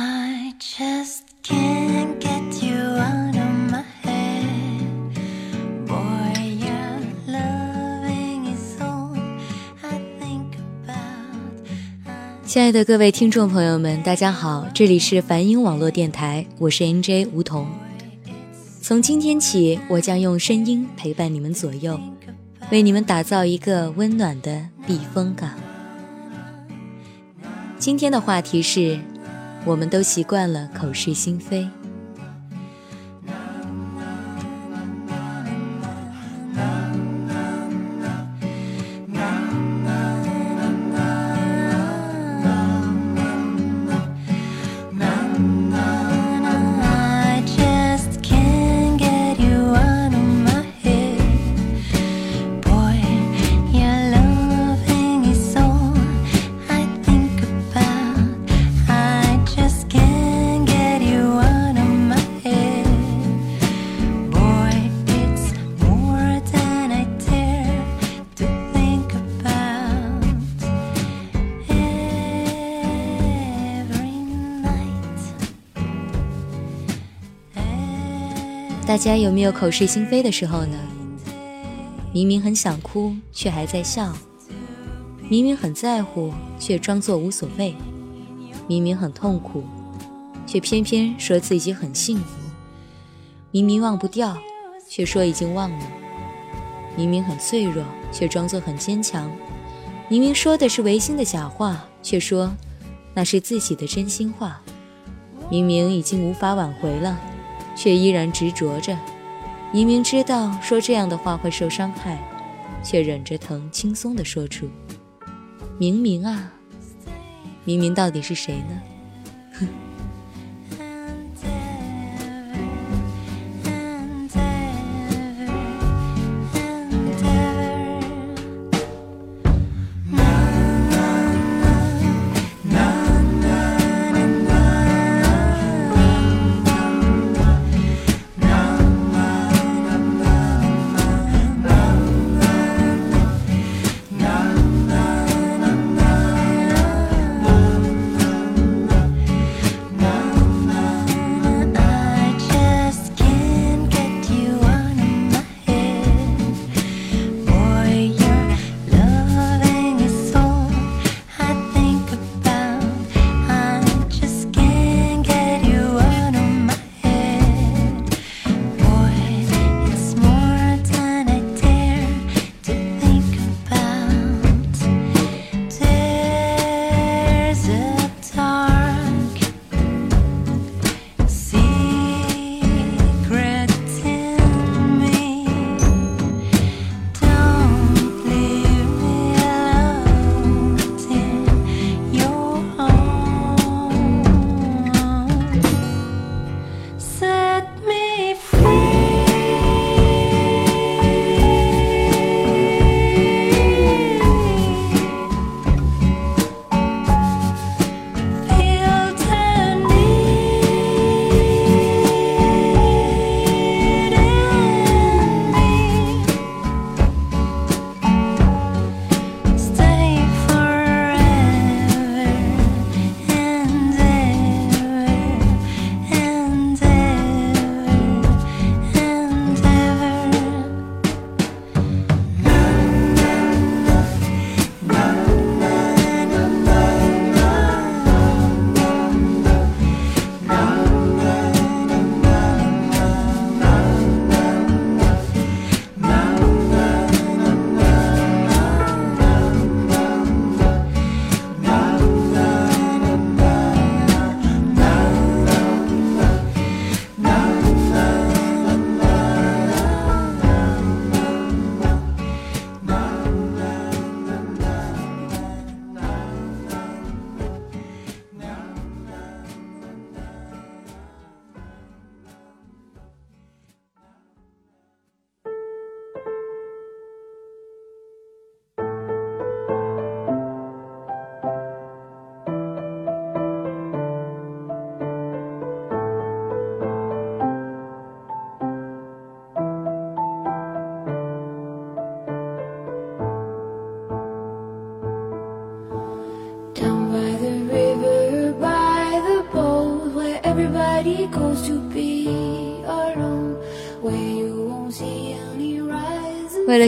I just can't get you out of my head. Boy, your loving is all I think about. 亲爱的各位听众朋友们，大家好，这里是梵音网络电台，我是 NJ 梧桐。从今天起，我将用声音陪伴你们左右，为你们打造一个温暖的避风港。今天的话题是，我们都习惯了口是心非。大家有没有口是心非的时候呢？明明很想哭，却还在笑；明明很在乎，却装作无所谓；明明很痛苦，却偏偏说自己很幸福；明明忘不掉，却说已经忘了；明明很脆弱，却装作很坚强；明明说的是违心的假话，却说那是自己的真心话；明明已经无法挽回了。却依然执着着。明明知道说这样的话会受伤害，却忍着疼轻松地说出：“明明啊，明明到底是谁呢？”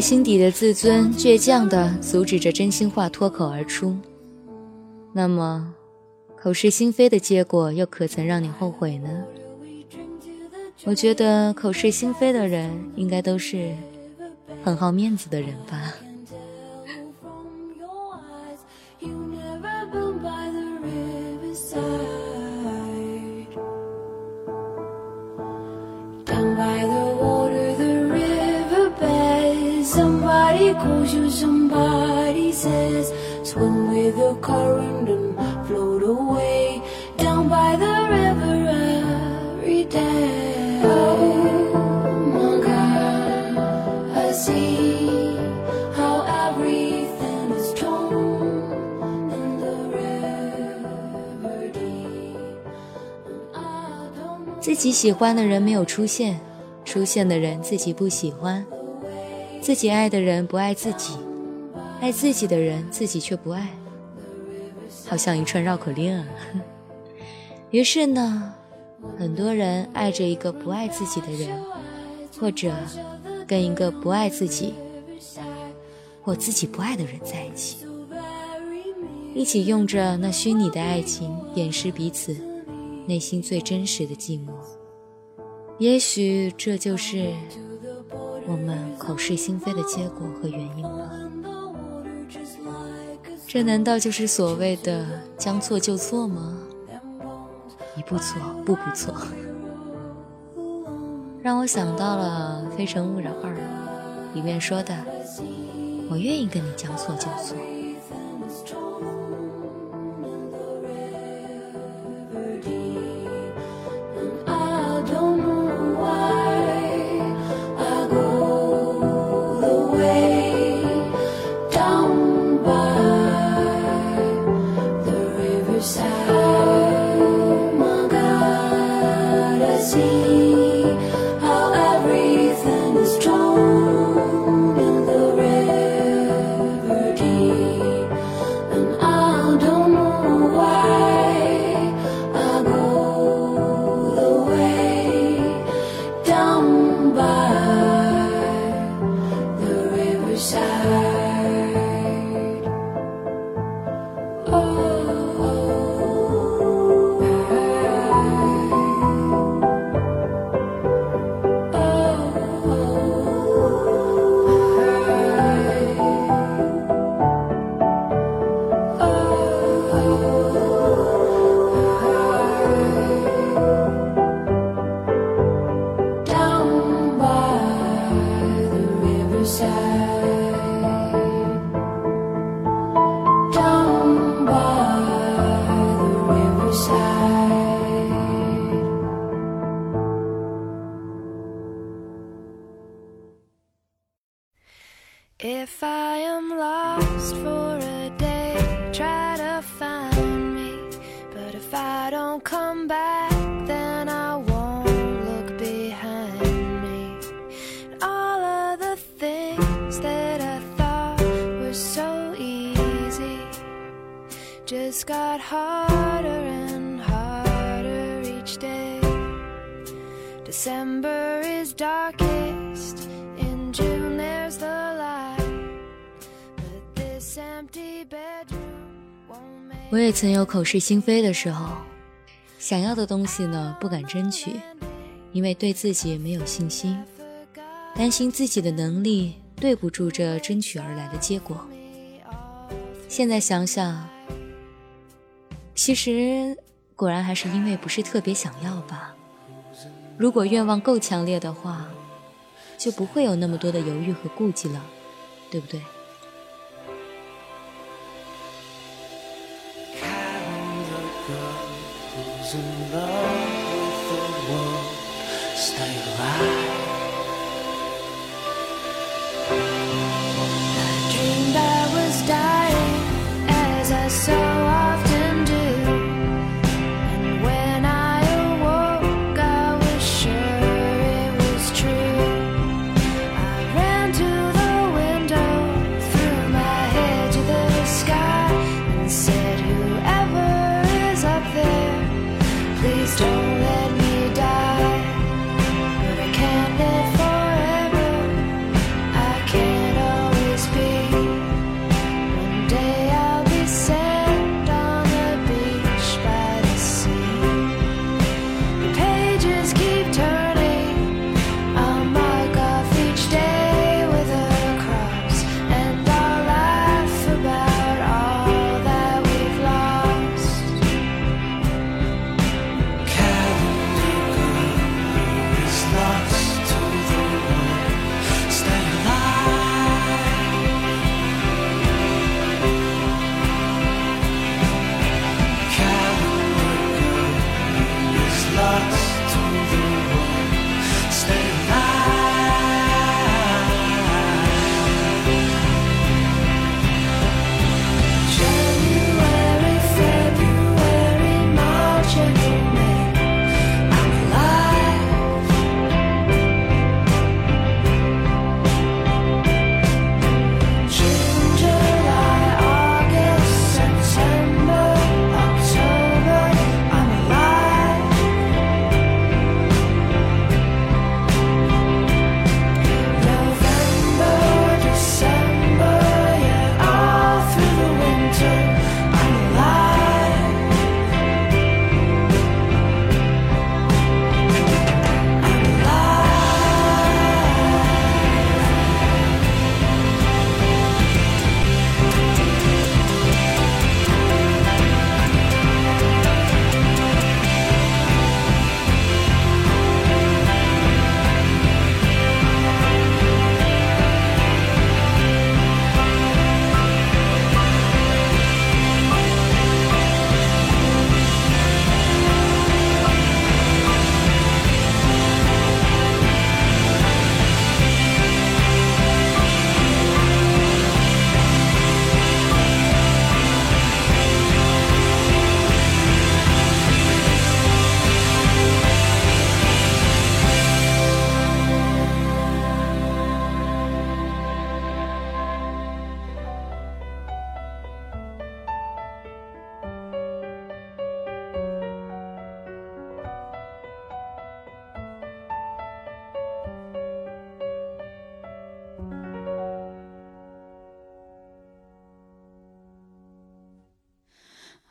心底的自尊，倔强地阻止着真心话脱口而出。那么，口是心非的结果又可曾让你后悔呢？我觉得口是心非的人应该都是很好面子的人吧。by the Somebody calls you, somebody says, swim with the current and float away. Down by the river every day. Oh my God, I see how everything is torn in the river deep. And I don't know 自己喜欢的人没有出现，出现的人自己不喜欢， 自己爱的人不爱自己，爱自己的人自己却不爱，好像一串绕口令啊。于是呢，很多人爱着一个不爱自己的人，或者跟一个不爱自己或自己不爱的人在一起，一起用着那虚拟的爱情掩饰彼此内心最真实的寂寞。也许这就是我们口是心非的结果和原因吧。这难道就是所谓的将错就错吗？一步错，步步错，让我想到了《非诚勿扰二》里面说的：“我愿意跟你将错就错。” I am lost for a day, try to find me. But if I don't come back, then I won't look behind me. All of the things that I thought were so easy just got harder and harder each day. December is darkest. In June there's the 我也曾有口是心非的时候，想要的东西呢不敢争取，因为对自己没有信心，担心自己的能力对不住这争取而来的结果。现在想想，其实果然还是因为不是特别想要吧。如果愿望够强烈的话，就不会有那么多的犹豫和顾忌了，对不对？So.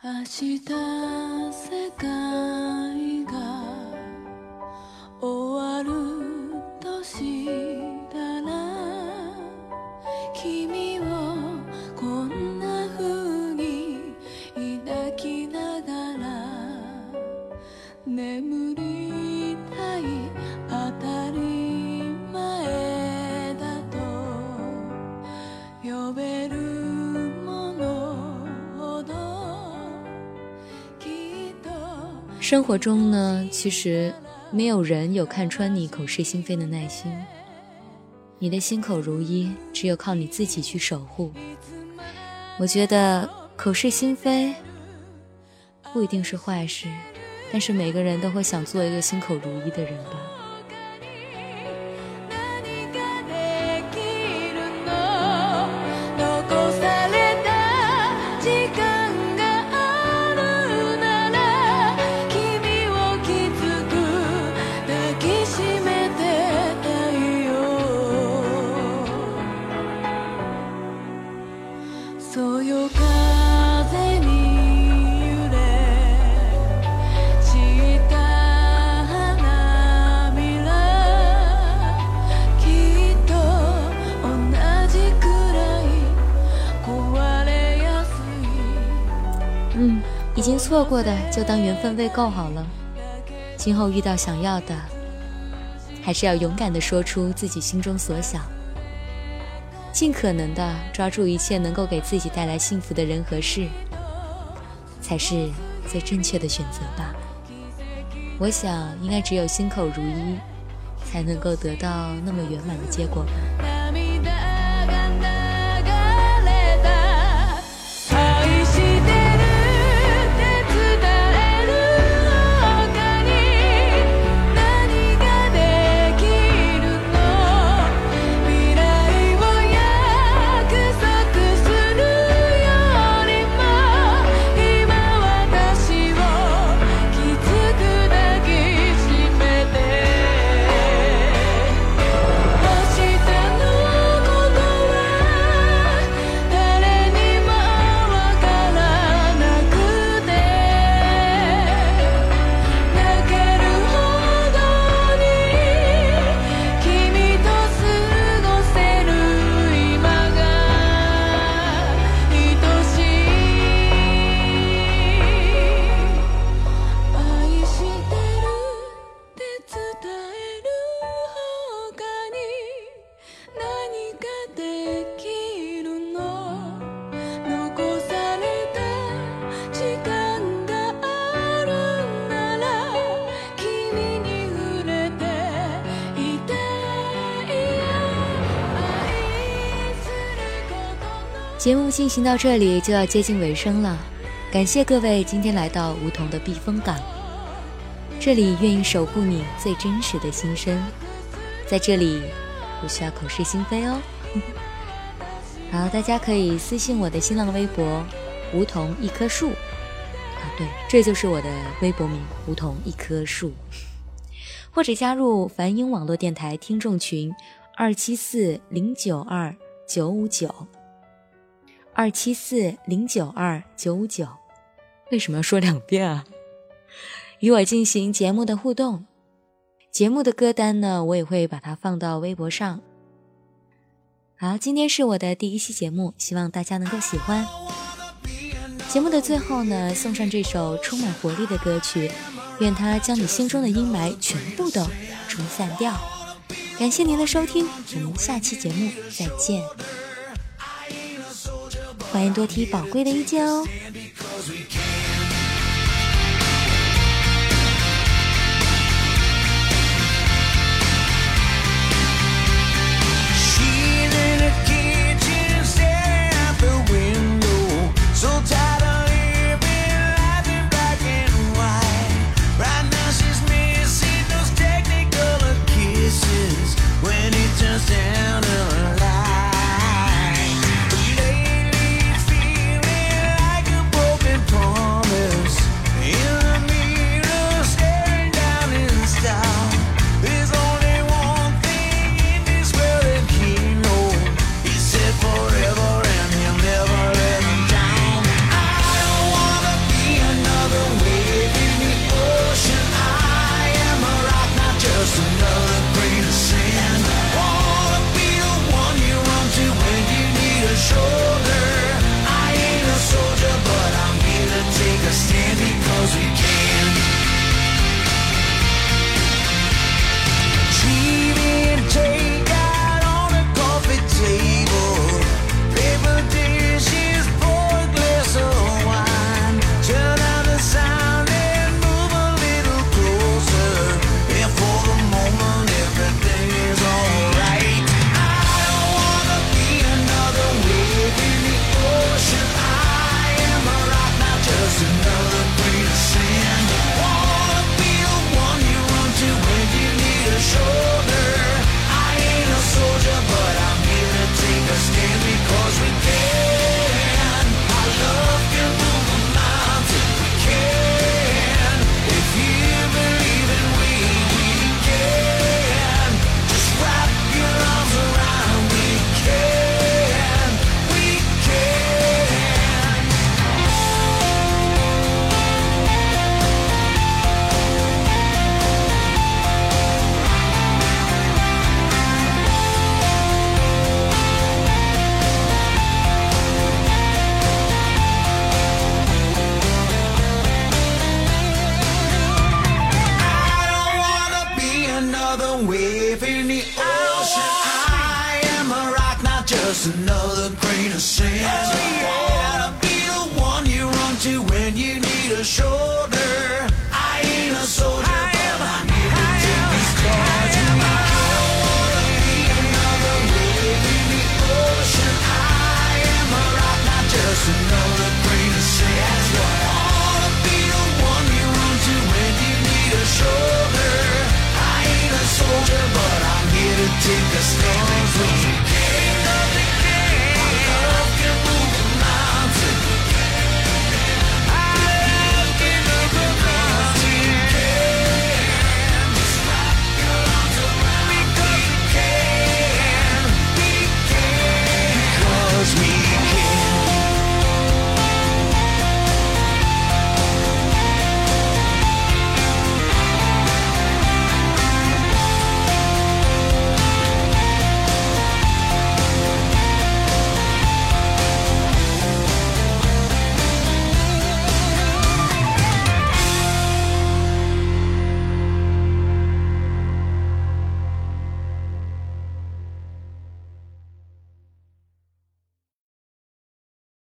明日世界生活中呢，其实没有人有看穿你口是心非的耐心。你的心口如一，只有靠你自己去守护。我觉得口是心非不一定是坏事，但是每个人都会想做一个心口如一的人吧。已经错过的就当缘分未够好了。今后遇到想要的，还是要勇敢的说出自己心中所想，尽可能的抓住一切能够给自己带来幸福的人和事，才是最正确的选择吧。我想，应该只有心口如一，才能够得到那么圆满的结果吧。节目进行到这里就要接近尾声了，感谢各位今天来到梧桐的避风港，这里愿意守护你最真实的心声，在这里不需要口是心非哦。好，大家可以私信我的新浪微博“梧桐一棵树”，啊，对，这就是我的微博名“梧桐一棵树”，或者加入梵音网络电台听众群二七四零九二九五九。二七四零九二九五九，为什么要说两遍啊？与我进行节目的互动，节目的歌单呢，我也会把它放到微博上。好，今天是我的第一期节目，希望大家能够喜欢。节目的最后呢，送上这首充满活力的歌曲，愿它将你心中的阴霾全部都冲散掉。感谢您的收听，我们下期节目再见。欢迎多提宝贵的意见哦。grain of sand. Oh, yeah. Wanna be the one you run to when you need a shoulder. I ain't a soldier, I but i'm wanna be the one you run to when you need a shoulder. I ain't a soldier, but I'm here to take the scars.